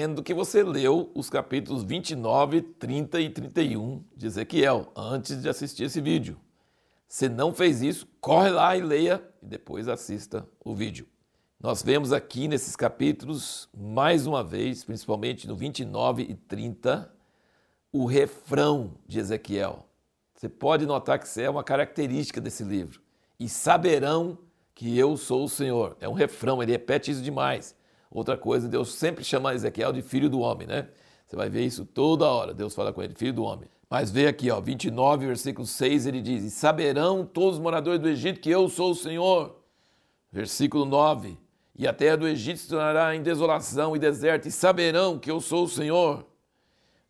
recomendo que você leu os capítulos 29, 30 e 31 de Ezequiel antes de assistir esse vídeo. Se não fez isso, corre lá e leia e depois assista o vídeo. Nós vemos aqui nesses capítulos, mais uma vez, principalmente no 29 e 30, o refrão de Ezequiel. Você pode notar que isso é uma característica desse livro. E saberão que eu sou o Senhor. É um refrão, ele repete isso demais. Outra coisa, Deus sempre chama Ezequiel de filho do homem, né? Você vai ver isso toda hora. Deus fala com ele, filho do homem. Mas vê aqui, ó, 29, versículo 6, ele diz: E saberão todos os moradores do Egito que eu sou o Senhor. Versículo 9: E a terra do Egito se tornará em desolação e deserto, e saberão que eu sou o Senhor.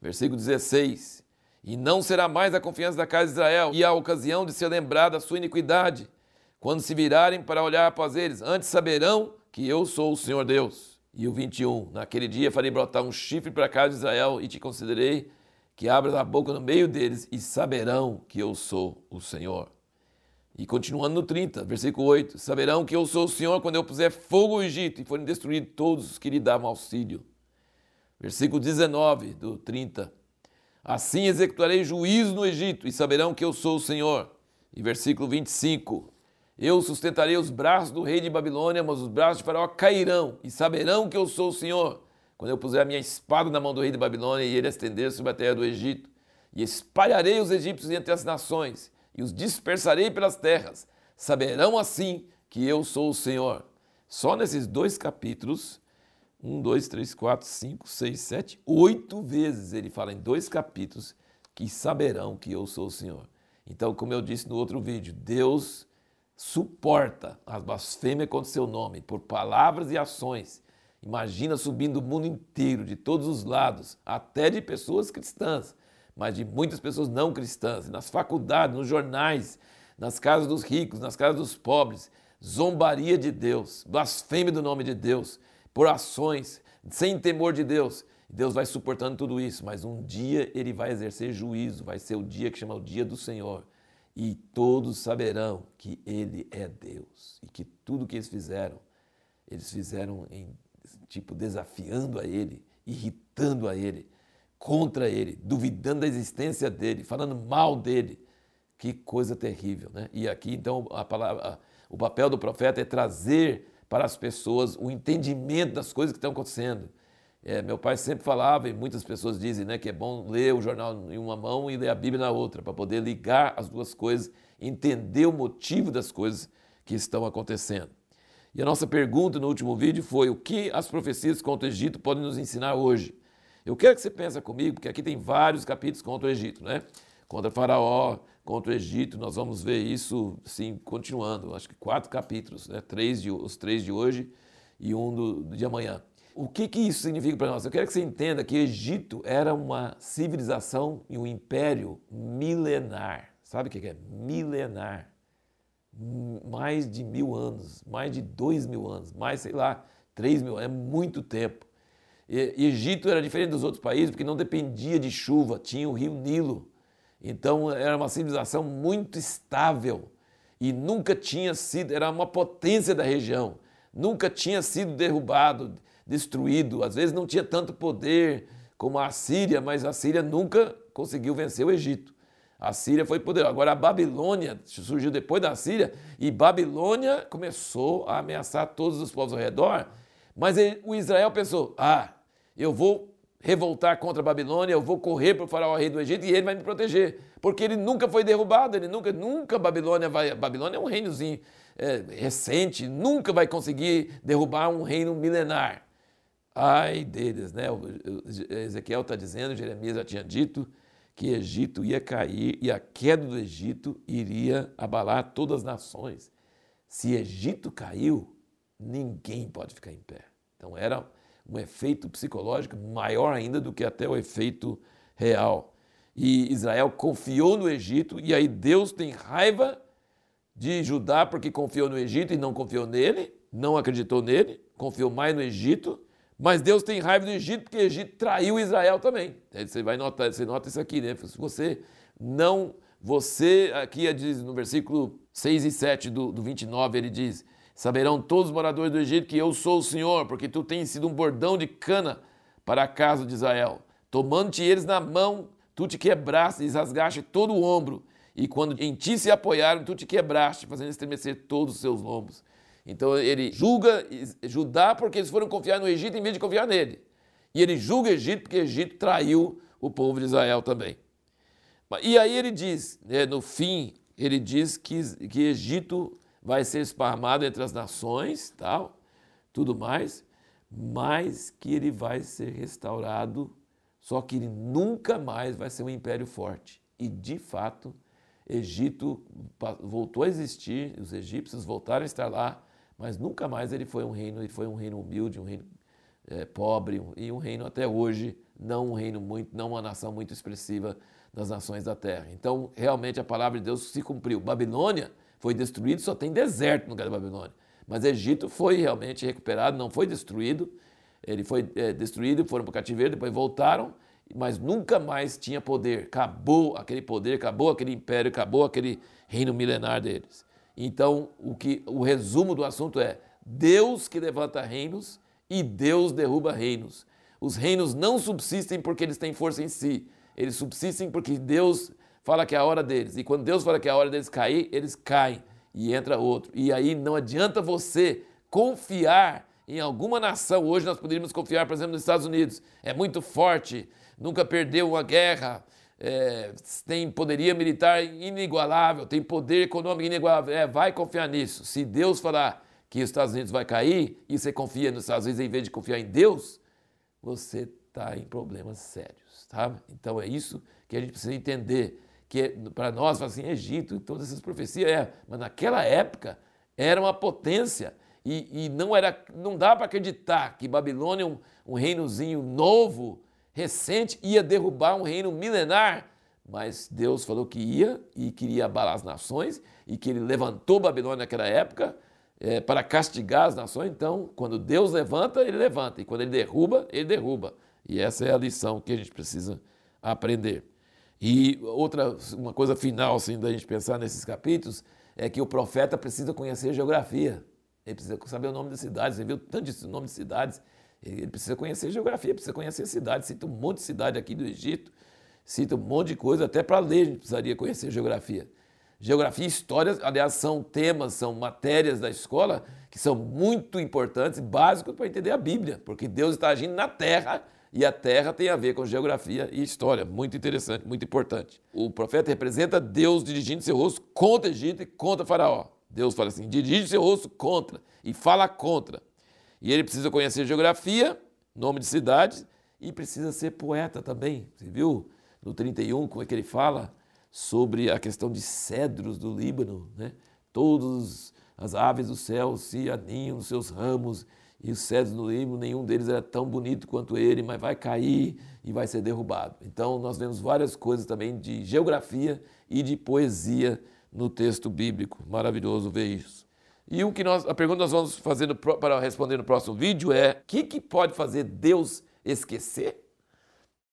Versículo 16: E não será mais a confiança da casa de Israel, e a ocasião de ser lembrada a sua iniquidade, quando se virarem para olhar após eles, antes saberão que eu sou o Senhor Deus. E o 21: Naquele dia farei brotar um chifre para a casa de Israel, e te considerei que abras a boca no meio deles, e saberão que eu sou o Senhor. E continuando no 30, versículo 8: Saberão que eu sou o Senhor quando eu puser fogo no Egito e forem destruídos todos os que lhe davam auxílio. Versículo 19 do 30. Assim executarei juízo no Egito e saberão que eu sou o Senhor. E versículo 25. Eu sustentarei os braços do rei de Babilônia, mas os braços de Faraó cairão e saberão que eu sou o Senhor. Quando eu puser a minha espada na mão do rei de Babilônia e ele estender sobre a terra do Egito, e espalharei os egípcios entre as nações e os dispersarei pelas terras, saberão assim que eu sou o Senhor. Só nesses dois capítulos um, dois, três, quatro, cinco, seis, sete, oito vezes ele fala em dois capítulos que saberão que eu sou o Senhor. Então, como eu disse no outro vídeo, Deus suporta a blasfêmia contra seu nome por palavras e ações. Imagina subindo o mundo inteiro, de todos os lados, até de pessoas cristãs, mas de muitas pessoas não cristãs, nas faculdades, nos jornais, nas casas dos ricos, nas casas dos pobres. Zombaria de Deus, blasfêmia do nome de Deus por ações, sem temor de Deus. Deus vai suportando tudo isso, mas um dia ele vai exercer juízo, vai ser o dia que chama o dia do Senhor. E todos saberão que ele é Deus e que tudo que eles fizeram, eles fizeram em tipo desafiando a ele, irritando a ele, contra ele, duvidando da existência dele, falando mal dele. Que coisa terrível, né? E aqui então a palavra, o papel do profeta é trazer para as pessoas o entendimento das coisas que estão acontecendo. É, meu pai sempre falava, e muitas pessoas dizem né, que é bom ler o jornal em uma mão e ler a Bíblia na outra, para poder ligar as duas coisas, entender o motivo das coisas que estão acontecendo. E a nossa pergunta no último vídeo foi: o que as profecias contra o Egito podem nos ensinar hoje? Eu quero que você pense comigo, porque aqui tem vários capítulos contra o Egito, né? Contra Faraó, contra o Egito, nós vamos ver isso, sim, continuando. Acho que quatro capítulos, né? três de, os três de hoje e um do, de amanhã. O que, que isso significa para nós? Eu quero que você entenda que Egito era uma civilização e um império milenar. Sabe o que é milenar? Mais de mil anos, mais de dois mil anos, mais, sei lá, três mil, é muito tempo. E, Egito era diferente dos outros países porque não dependia de chuva, tinha o rio Nilo. Então era uma civilização muito estável e nunca tinha sido, era uma potência da região, nunca tinha sido derrubado, destruído. Às vezes não tinha tanto poder como a Síria, mas a Síria nunca conseguiu vencer o Egito. A Síria foi poder. Agora a Babilônia surgiu depois da Síria e Babilônia começou a ameaçar todos os povos ao redor. Mas o Israel pensou: ah, eu vou revoltar contra a Babilônia, eu vou correr para o faraó rei do Egito e ele vai me proteger. Porque ele nunca foi derrubado, ele nunca, nunca Babilônia vai. Babilônia é um reinozinho é, recente, nunca vai conseguir derrubar um reino milenar. Ai deles, né? Ezequiel está dizendo, Jeremias já tinha dito, que Egito ia cair e a queda do Egito iria abalar todas as nações. Se Egito caiu, ninguém pode ficar em pé. Então era um efeito psicológico maior ainda do que até o efeito real. E Israel confiou no Egito, e aí Deus tem raiva de Judá porque confiou no Egito e não confiou nele, não acreditou nele, confiou mais no Egito, mas Deus tem raiva do Egito porque o Egito traiu Israel também. Você vai notar, você nota isso aqui, né? Se você não, você, aqui diz no versículo 6 e 7 do, do 29, ele diz: Saberão todos os moradores do Egito que eu sou o Senhor, porque tu tens sido um bordão de cana para a casa de Israel. Tomando-te eles na mão, tu te quebraste e rasgaste todo o ombro. E quando em ti se apoiaram, tu te quebraste, fazendo estremecer todos os seus lombos. Então ele julga Judá porque eles foram confiar no Egito em vez de confiar nele. E ele julga Egito porque Egito traiu o povo de Israel também. E aí ele diz, né, no fim, ele diz que, que Egito vai ser esparmado entre as nações, tal, tudo mais, mas que ele vai ser restaurado, só que ele nunca mais vai ser um império forte. E de fato, Egito voltou a existir, os egípcios voltaram a estar lá, mas nunca mais ele foi um reino, ele foi um reino humilde, um reino é, pobre e um reino até hoje, não um reino muito, não uma nação muito expressiva das nações da terra. Então, realmente a palavra de Deus se cumpriu. Babilônia foi destruído, só tem deserto no lugar da Babilônia. Mas Egito foi realmente recuperado, não foi destruído. Ele foi é, destruído, foram para o cativeiro, depois voltaram, mas nunca mais tinha poder. Acabou aquele poder, acabou aquele império, acabou aquele reino milenar deles. Então, o, que, o resumo do assunto é: Deus que levanta reinos e Deus derruba reinos. Os reinos não subsistem porque eles têm força em si, eles subsistem porque Deus fala que é a hora deles. E quando Deus fala que é a hora deles cair, eles caem e entra outro. E aí não adianta você confiar em alguma nação. Hoje nós poderíamos confiar, por exemplo, nos Estados Unidos. É muito forte, nunca perdeu uma guerra, é, tem poderia militar inigualável, tem poder econômico inigualável. É, vai confiar nisso. Se Deus falar que os Estados Unidos vai cair e você confia nos Estados Unidos em vez de confiar em Deus, você está em problemas sérios, tá? Então é isso que a gente precisa entender que para nós, assim, Egito, todas essas profecias, é, mas naquela época era uma potência e, e não era, não dá para acreditar que Babilônia, um, um reinozinho novo, recente, ia derrubar um reino milenar, mas Deus falou que ia e queria abalar as nações e que ele levantou Babilônia naquela época é, para castigar as nações. Então, quando Deus levanta, ele levanta, e quando ele derruba, ele derruba. E essa é a lição que a gente precisa aprender. E outra uma coisa final assim da gente pensar nesses capítulos é que o profeta precisa conhecer geografia. Ele precisa saber o nome das cidades. Você viu tanto de nome de cidades. Ele precisa conhecer geografia, precisa conhecer cidades. Cita um monte de cidade aqui do Egito, cita um monte de coisa. Até para ler a gente precisaria conhecer geografia. Geografia e história, aliás, são temas, são matérias da escola que são muito importantes básicos para entender a Bíblia, porque Deus está agindo na terra e a terra tem a ver com geografia e história. Muito interessante, muito importante. O profeta representa Deus dirigindo seu rosto contra Egito e contra Faraó. Deus fala assim: dirige seu rosto contra e fala contra. E ele precisa conhecer geografia, nome de cidades, e precisa ser poeta também. Você viu no 31 como é que ele fala sobre a questão de cedros do Líbano, né? Todas as aves do céu se aninham nos seus ramos e os cedros no Líbano, nenhum deles era tão bonito quanto ele, mas vai cair e vai ser derrubado. Então nós vemos várias coisas também de geografia e de poesia no texto bíblico. Maravilhoso ver isso. E o que nós, a pergunta que nós vamos fazer para responder no próximo vídeo é: o que, que pode fazer Deus esquecer?